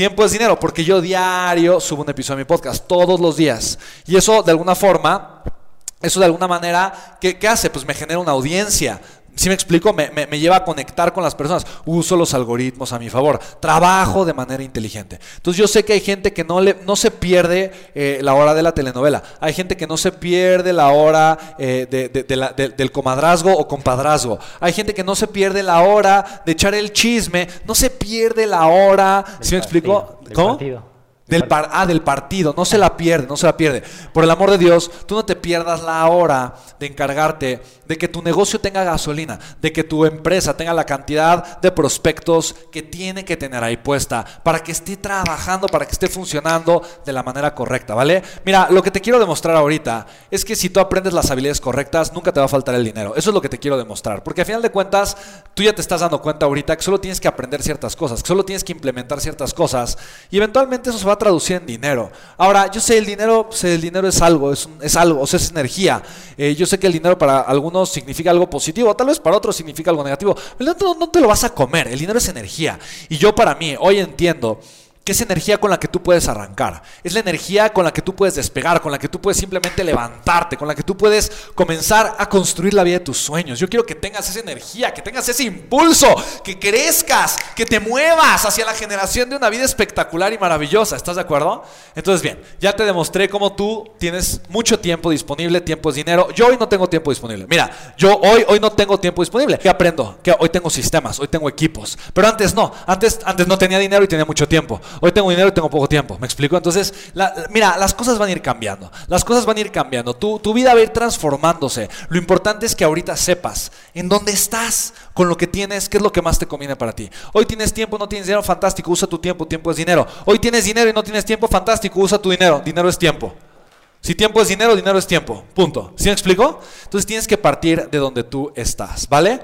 Tiempo es dinero, porque yo diario subo un episodio de mi podcast, todos los días. Y eso de alguna forma, eso de alguna manera, ¿qué, qué hace? Pues me genera una audiencia. Si me explico, me, me, lleva a conectar con las personas. Uso los algoritmos a mi favor. Trabajo de manera inteligente. Entonces yo sé que hay gente que no, le, no se pierde eh, la hora de la telenovela. Hay gente que no se pierde la hora eh, de, de, la, del comadrazgo o compadrazgo. Hay gente que no se pierde la hora de echar el chisme. No se pierde la hora. ¿Sí me explico? ¿Cómo? Del ah, del partido, no se la pierde, no se la pierde. Por el amor de Dios, tú no te pierdas la hora de encargarte de que tu negocio tenga gasolina, de que tu empresa tenga la cantidad de prospectos que tiene que tener ahí puesta, para que esté trabajando, para que esté funcionando de la manera correcta, ¿vale? Mira, lo que te quiero demostrar ahorita es que si tú aprendes las habilidades correctas, nunca te va a faltar el dinero. Eso es lo que te quiero demostrar, porque a final de cuentas, tú ya te estás dando cuenta ahorita que solo tienes que aprender ciertas cosas, que solo tienes que implementar ciertas cosas, y eventualmente eso se va a traducir en dinero. Ahora, yo sé, el dinero, sé, el dinero es algo, es, es algo, o sea, es energía. Eh, yo sé que el dinero para algunos significa algo positivo, tal vez para otros significa algo negativo. El dinero no te lo vas a comer, el dinero es energía. Y yo para mí, hoy entiendo es energía con la que tú puedes arrancar, es la energía con la que tú puedes despegar, con la que tú puedes simplemente levantarte, con la que tú puedes comenzar a construir la vida de tus sueños. Yo quiero que tengas esa energía, que tengas ese impulso, que crezcas, que te muevas hacia la generación de una vida espectacular y maravillosa. ¿Estás de acuerdo? Entonces, bien, ya te demostré cómo tú tienes mucho tiempo disponible, tiempo es dinero. Yo hoy no tengo tiempo disponible. Mira, yo hoy, hoy no tengo tiempo disponible. ¿Qué aprendo? Que hoy tengo sistemas, hoy tengo equipos. Pero antes no, antes, antes no tenía dinero y tenía mucho tiempo. Hoy tengo dinero y tengo poco tiempo. ¿Me explico? Entonces, mira, las cosas van a ir cambiando. Las cosas van a ir cambiando. Tu, tu vida va a ir transformándose. Lo importante es que ahorita sepas en dónde estás, con lo que tienes, qué es lo que más te conviene para ti. Hoy tienes tiempo, no tienes dinero, fantástico, usa tu tiempo. Tiempo es dinero. Hoy tienes dinero y no tienes tiempo, fantástico, usa tu dinero. Dinero es tiempo. Si tiempo es dinero, dinero es tiempo. Punto. ¿Sí me explico? Entonces tienes que partir de donde tú estás, ¿vale?